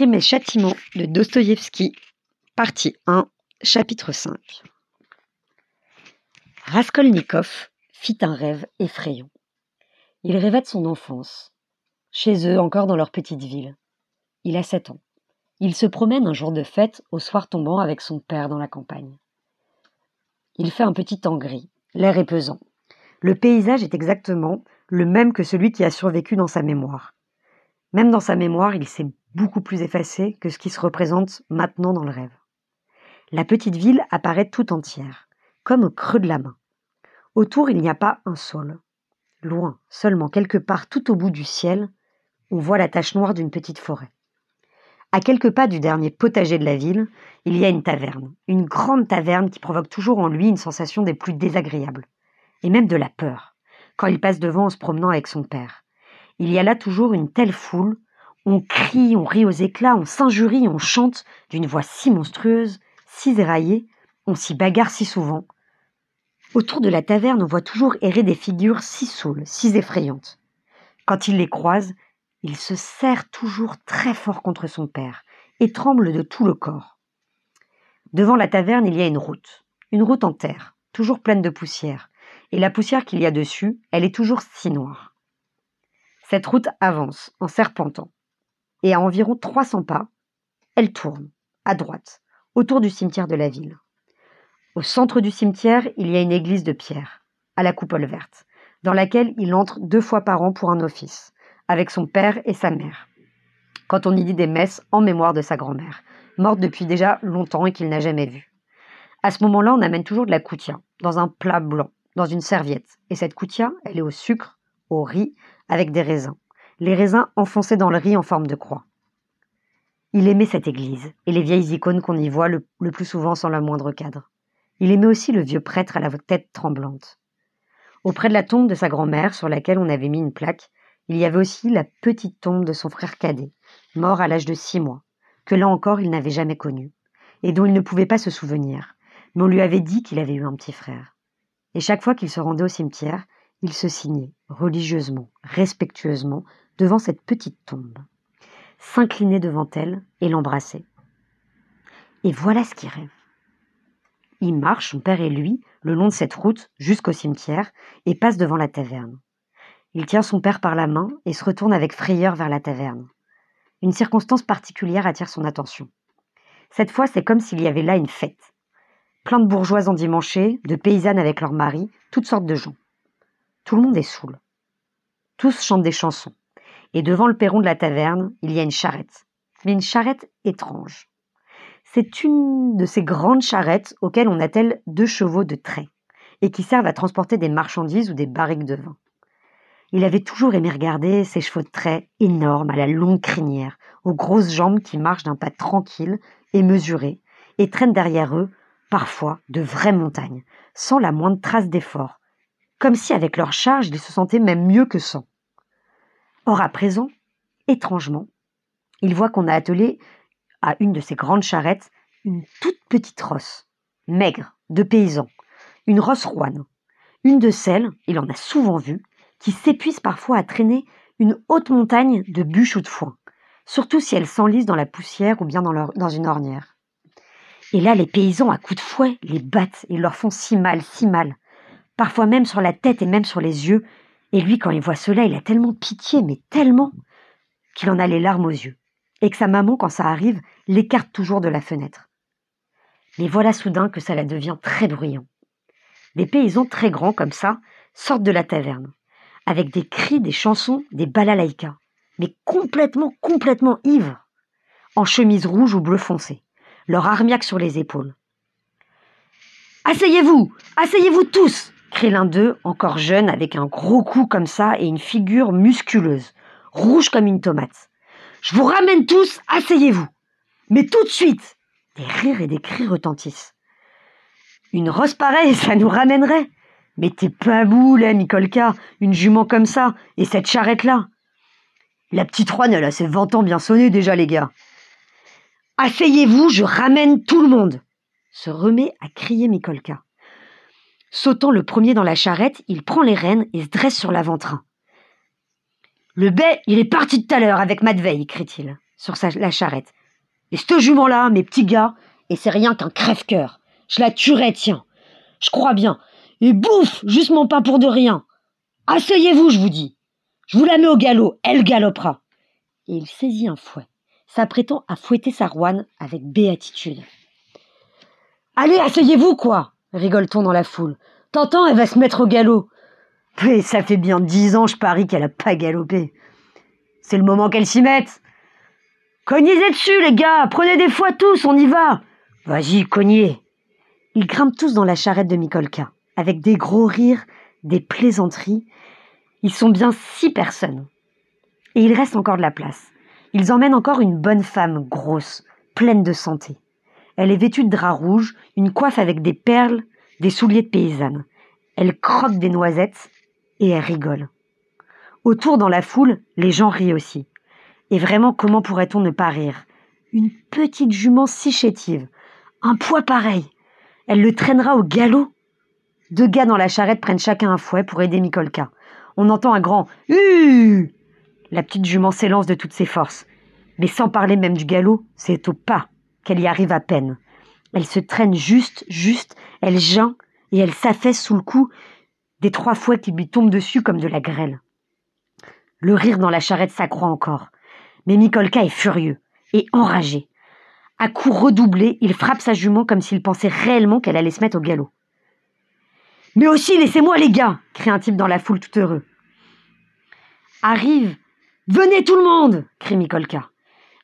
Crime et châtiment de Dostoïevski, partie 1, chapitre 5. Raskolnikov fit un rêve effrayant. Il rêvait de son enfance, chez eux encore dans leur petite ville. Il a sept ans. Il se promène un jour de fête au soir tombant avec son père dans la campagne. Il fait un petit temps gris, l'air est pesant. Le paysage est exactement le même que celui qui a survécu dans sa mémoire. Même dans sa mémoire, il s'est beaucoup plus effacé que ce qui se représente maintenant dans le rêve. La petite ville apparaît tout entière, comme au creux de la main. Autour, il n'y a pas un sol. Loin, seulement quelque part tout au bout du ciel, on voit la tache noire d'une petite forêt. À quelques pas du dernier potager de la ville, il y a une taverne, une grande taverne qui provoque toujours en lui une sensation des plus désagréables, et même de la peur, quand il passe devant en se promenant avec son père. Il y a là toujours une telle foule, on crie, on rit aux éclats, on s'injurie, on chante d'une voix si monstrueuse, si éraillée, on s'y bagarre si souvent. Autour de la taverne, on voit toujours errer des figures si saoules, si effrayantes. Quand il les croise, il se serre toujours très fort contre son père et tremble de tout le corps. Devant la taverne, il y a une route, une route en terre, toujours pleine de poussière, et la poussière qu'il y a dessus, elle est toujours si noire. Cette route avance en serpentant, et à environ 300 pas, elle tourne, à droite, autour du cimetière de la ville. Au centre du cimetière, il y a une église de pierre, à la coupole verte, dans laquelle il entre deux fois par an pour un office, avec son père et sa mère, quand on y dit des messes en mémoire de sa grand-mère, morte depuis déjà longtemps et qu'il n'a jamais vue. À ce moment-là, on amène toujours de la coutia, dans un plat blanc, dans une serviette, et cette coutia, elle est au sucre, au riz, avec des raisins, les raisins enfoncés dans le riz en forme de croix. Il aimait cette église et les vieilles icônes qu'on y voit le, plus souvent sans le moindre cadre. Il aimait aussi le vieux prêtre à la tête tremblante. Auprès de la tombe de sa grand-mère, sur laquelle on avait mis une plaque, il y avait aussi la petite tombe de son frère cadet, mort à l'âge de six mois, que là encore il n'avait jamais connu, et dont il ne pouvait pas se souvenir, mais on lui avait dit qu'il avait eu un petit frère. Et chaque fois qu'il se rendait au cimetière, il se signait, religieusement, respectueusement, devant cette petite tombe, s'inclinait devant elle et l'embrassait. Et voilà ce qu'il rêve. Il marche, son père et lui, le long de cette route jusqu'au cimetière et passe devant la taverne. Il tient son père par la main et se retourne avec frayeur vers la taverne. Une circonstance particulière attire son attention. Cette fois, c'est comme s'il y avait là une fête. Plein de bourgeoises endimanchées, de paysannes avec leurs maris, toutes sortes de gens. Tout le monde est saoul. Tous chantent des chansons et devant le perron de la taverne, il y a une charrette. Mais une charrette étrange. C'est une de ces grandes charrettes auxquelles on attelle deux chevaux de trait, et qui servent à transporter des marchandises ou des barriques de vin. Il avait toujours aimé regarder ces chevaux de trait énormes à la longue crinière, aux grosses jambes qui marchent d'un pas tranquille et mesuré, et traînent derrière eux, parfois, de vraies montagnes, sans la moindre trace d'effort, comme si avec leur charge ils se sentaient même mieux que sans. Or, à présent, étrangement, il voit qu'on a attelé à une de ces grandes charrettes une toute petite rosse, maigre, de paysan, une rosse rouane, une de celles, il en a souvent vu, qui s'épuisent parfois à traîner une haute montagne de bûches ou de foin, surtout si elles s'enlisent dans la poussière ou bien dans une ornière. Et là, les paysans, à coups de fouet, les battent et leur font si mal, si mal, parfois même sur la tête et même sur les yeux, et lui, quand il voit cela, il a tellement pitié, mais tellement, qu'il en a les larmes aux yeux, et que sa maman, quand ça arrive, l'écarte toujours de la fenêtre. Mais voilà soudain que ça la devient très bruyant. Des paysans très grands comme ça sortent de la taverne, avec des cris, des chansons, des balalaïkas, mais complètement, complètement ivres, en chemise rouge ou bleu foncé, leur armiaque sur les épaules. Asseyez-vous! Asseyez-vous tous l'un d'eux, encore jeune, avec un gros cou comme ça et une figure musculeuse, rouge comme une tomate. Je vous ramène tous, asseyez-vous. Mais tout de suite Des rires et des cris retentissent. Une rosse pareille, ça nous ramènerait. Mais t'es pas boule, hein, Nicolka, une jument comme ça, et cette charrette-là. La petite Roine, elle a ses vingt ans bien sonnés déjà, les gars. Asseyez-vous, je ramène tout le monde se remet à crier Mikolka. Sautant le premier dans la charrette, il prend les rênes et se dresse sur l'avant-train. Le bai, il est parti tout à l'heure avec Madveille, crie-t-il. sur sa, la charrette. Et ce jument-là, mes petits gars, et c'est rien qu'un crève-cœur. Je la tuerais, tiens. Je crois bien. Et bouffe, juste mon pain pour de rien. Asseyez-vous, je vous dis. Je vous la mets au galop, elle galopera. Et il saisit un fouet, s'apprêtant à fouetter sa rouane avec béatitude. Allez, asseyez-vous, quoi rigole-t-on dans la foule. T'entends, elle va se mettre au galop. Mais ça fait bien dix ans, je parie qu'elle a pas galopé. C'est le moment qu'elle s'y mette. Cognez dessus, les gars, prenez des fois tous, on y va. Vas-y, cognez. Ils grimpent tous dans la charrette de Mikolka, avec des gros rires, des plaisanteries. Ils sont bien six personnes. Et il reste encore de la place. Ils emmènent encore une bonne femme grosse, pleine de santé. Elle est vêtue de drap rouge, une coiffe avec des perles, des souliers de paysanne. Elle croque des noisettes et elle rigole. Autour dans la foule, les gens rient aussi. Et vraiment, comment pourrait-on ne pas rire? Une petite jument si chétive, un poids pareil, elle le traînera au galop Deux gars dans la charrette prennent chacun un fouet pour aider Mikolka. On entend un grand Hu La petite jument s'élance de toutes ses forces. Mais sans parler même du galop, c'est au pas qu'elle y arrive à peine. Elle se traîne juste, juste, elle geint et elle s'affaisse sous le coup des trois fouets qui lui tombent dessus comme de la grêle. Le rire dans la charrette s'accroît encore. Mais Mikolka est furieux et enragé. À coups redoublés, il frappe sa jument comme s'il pensait réellement qu'elle allait se mettre au galop. Mais aussi, laissez-moi les gars crie un type dans la foule tout heureux. Arrive Venez tout le monde crie Mikolka.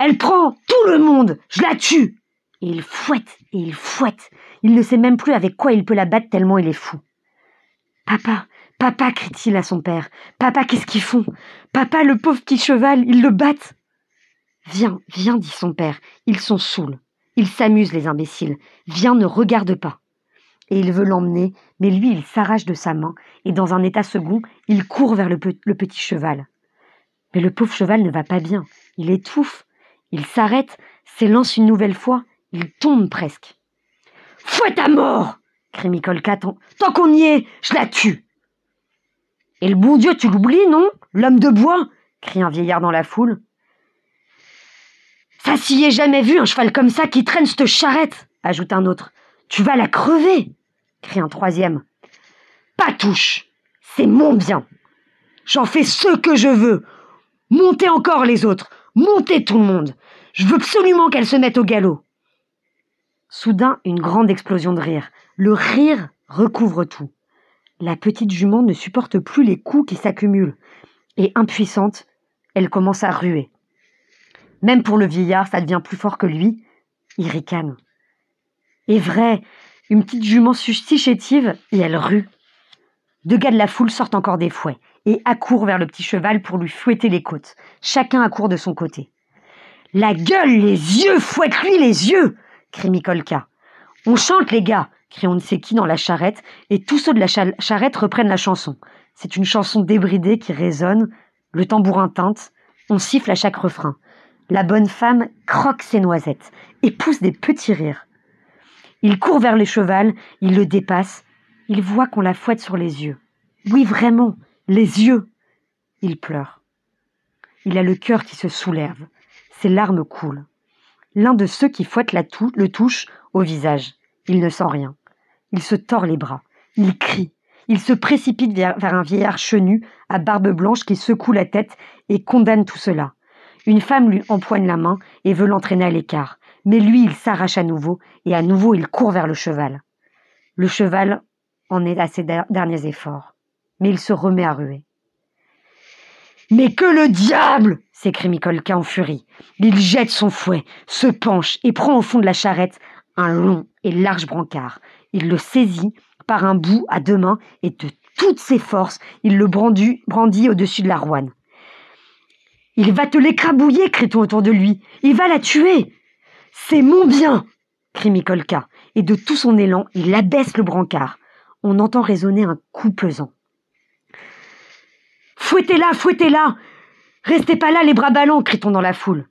Elle prend tout le monde Je la tue Et il fouette et il fouette. Il ne sait même plus avec quoi il peut la battre tellement il est fou. Papa, papa, crie-t-il à son père. Papa, qu'est-ce qu'ils font? Papa, le pauvre petit cheval, ils le battent. Viens, viens, dit son père. Ils sont saouls. Ils s'amusent, les imbéciles. Viens, ne regarde pas. Et il veut l'emmener, mais lui, il s'arrache de sa main, et dans un état second, il court vers le, le petit cheval. Mais le pauvre cheval ne va pas bien. Il étouffe. Il s'arrête, s'élance une nouvelle fois. Il tombe presque. Fouette à mort crie Mikolka. Tant qu'on y est, je la tue. Et le bon Dieu, tu l'oublies, non? L'homme de bois crie un vieillard dans la foule. Ça s'y est jamais vu un cheval comme ça qui traîne cette charrette, ajoute un autre. Tu vas la crever, crie un troisième. Pas touche, c'est mon bien. J'en fais ce que je veux. Montez encore les autres, montez tout le monde. Je veux absolument qu'elle se mette au galop. Soudain, une grande explosion de rire. Le rire recouvre tout. La petite jument ne supporte plus les coups qui s'accumulent. Et impuissante, elle commence à ruer. Même pour le vieillard, ça devient plus fort que lui. Il ricane. Et vrai, une petite jument si chétive, et elle rue. Deux gars de la foule sortent encore des fouets et accourent vers le petit cheval pour lui fouetter les côtes. Chacun accourt de son côté. La gueule, les yeux, fouette-lui les yeux crie Mikolka. On chante, les gars crie on ne sait qui dans la charrette, et tous ceux de la charrette reprennent la chanson. C'est une chanson débridée qui résonne, le tambourin teinte, on siffle à chaque refrain. La bonne femme croque ses noisettes et pousse des petits rires. Il court vers le cheval, il le dépasse, il voit qu'on la fouette sur les yeux. Oui, vraiment, les yeux. Il pleure. Il a le cœur qui se soulève. Ses larmes coulent. L'un de ceux qui fouettent la le touche au visage. Il ne sent rien. Il se tord les bras. Il crie. Il se précipite vers, un vieillard chenu, à barbe blanche, qui secoue la tête et condamne tout cela. Une femme lui empoigne la main et veut l'entraîner à l'écart. Mais lui, il s'arrache à nouveau, et à nouveau il court vers le cheval. Le cheval en est à ses derniers efforts. Mais il se remet à ruer. Mais que le diable s'écrie Mikolka en furie. Il jette son fouet, se penche et prend au fond de la charrette un long et large brancard. Il le saisit par un bout à deux mains et de toutes ses forces, il le brandit, au-dessus de la rouane. Il va te l'écrabouiller, crie-t-on autour de lui. Il va la tuer. C'est mon bien, crie Mikolka, et de tout son élan, il abaisse le brancard. On entend résonner un coup pesant. Fouettez-la, fouettez-la Restez pas là, les bras ballants crie-t-on dans la foule.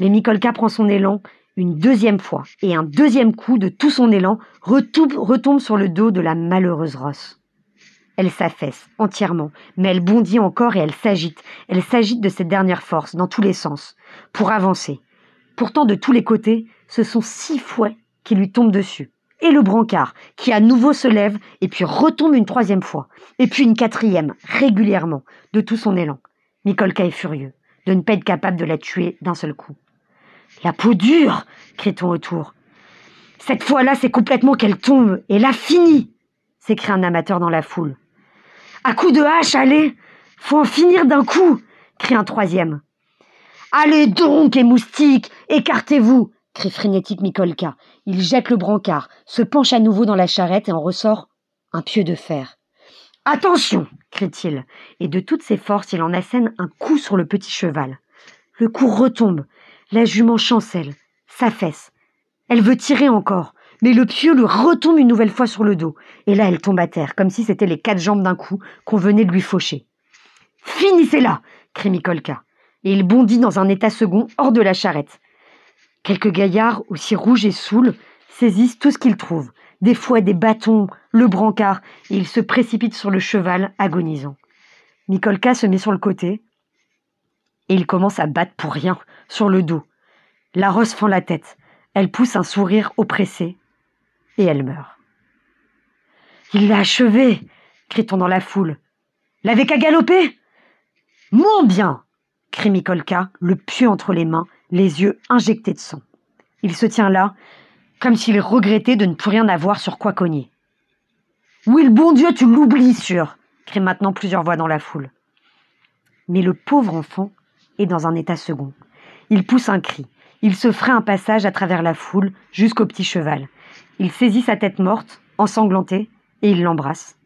Mais Mikolka prend son élan une deuxième fois, et un deuxième coup de tout son élan retombe, retombe sur le dos de la malheureuse Rosse. Elle s'affaisse entièrement, mais elle bondit encore et elle s'agite. Elle s'agite de cette dernière force, dans tous les sens, pour avancer. Pourtant, de tous les côtés, ce sont six fouets qui lui tombent dessus. Et le brancard, qui à nouveau se lève et puis retombe une troisième fois. Et puis une quatrième, régulièrement, de tout son élan. Mikolka est furieux de ne pas être capable de la tuer d'un seul coup. La peau dure crie-t-on autour. Cette fois-là, c'est complètement qu'elle tombe, et là, fini s'écrie un amateur dans la foule. À coup de hache, allez Faut en finir d'un coup crie un troisième. Allez donc, et moustiques, écartez-vous crie frénétique Mikolka. Il jette le brancard, se penche à nouveau dans la charrette et en ressort un pieu de fer. Attention crie-t-il, et de toutes ses forces il en assène un coup sur le petit cheval. Le coup retombe, la jument chancelle, s'affaisse. Elle veut tirer encore, mais le pieu lui retombe une nouvelle fois sur le dos, et là elle tombe à terre, comme si c'était les quatre jambes d'un coup qu'on venait de lui faucher. Finissez-la crie Mikolka, et il bondit dans un état second hors de la charrette. Quelques gaillards, aussi rouges et saouls, saisissent tout ce qu'ils trouvent, des fouets, des bâtons, le brancard, et ils se précipitent sur le cheval, agonisant. Mikolka se met sur le côté, et il commence à battre pour rien, sur le dos. La rose fend la tête. Elle pousse un sourire oppressé, et elle meurt. Il l'a achevé crie-t-on dans la foule. L'avait qu'à galoper Mon bien crie Mikolka, le pieu entre les mains, les yeux injectés de sang. Il se tient là, comme s'il regrettait de ne plus rien avoir sur quoi cogner. Oui, le bon Dieu, tu l'oublies, sûr crient maintenant plusieurs voix dans la foule. Mais le pauvre enfant est dans un état second. Il pousse un cri. Il se ferait un passage à travers la foule jusqu'au petit cheval. Il saisit sa tête morte, ensanglantée, et il l'embrasse.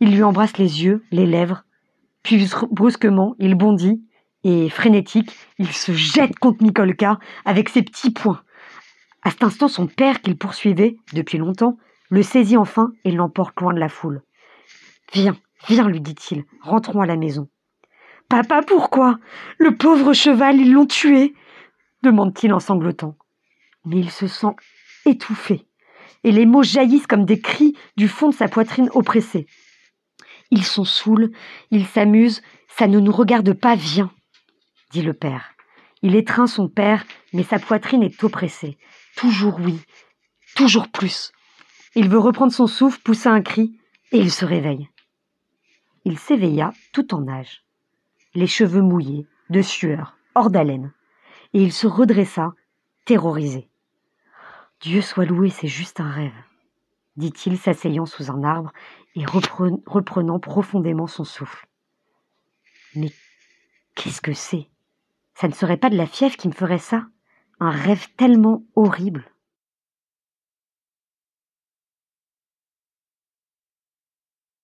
Il lui embrasse les yeux, les lèvres, puis brusquement, il bondit, et frénétique, il se jette contre Nikolka avec ses petits poings. À cet instant, son père, qu'il poursuivait depuis longtemps, le saisit enfin et l'emporte loin de la foule. Viens, viens, lui dit-il, rentrons à la maison. Papa, pourquoi? Le pauvre cheval, ils l'ont tué demande-t-il en sanglotant. Mais il se sent étouffé, et les mots jaillissent comme des cris du fond de sa poitrine oppressée. Ils sont saouls, ils s'amusent, ça ne nous regarde pas, viens, dit le père. Il étreint son père, mais sa poitrine est oppressée. Toujours oui, toujours plus. Il veut reprendre son souffle, poussa un cri, et il se réveille. Il s'éveilla tout en nage, les cheveux mouillés, de sueur, hors d'haleine et il se redressa, terrorisé. Dieu soit loué, c'est juste un rêve, dit-il s'asseyant sous un arbre et reprenant profondément son souffle. Mais qu'est-ce que c'est? Ça ne serait pas de la fièvre qui me ferait ça? Un rêve tellement horrible.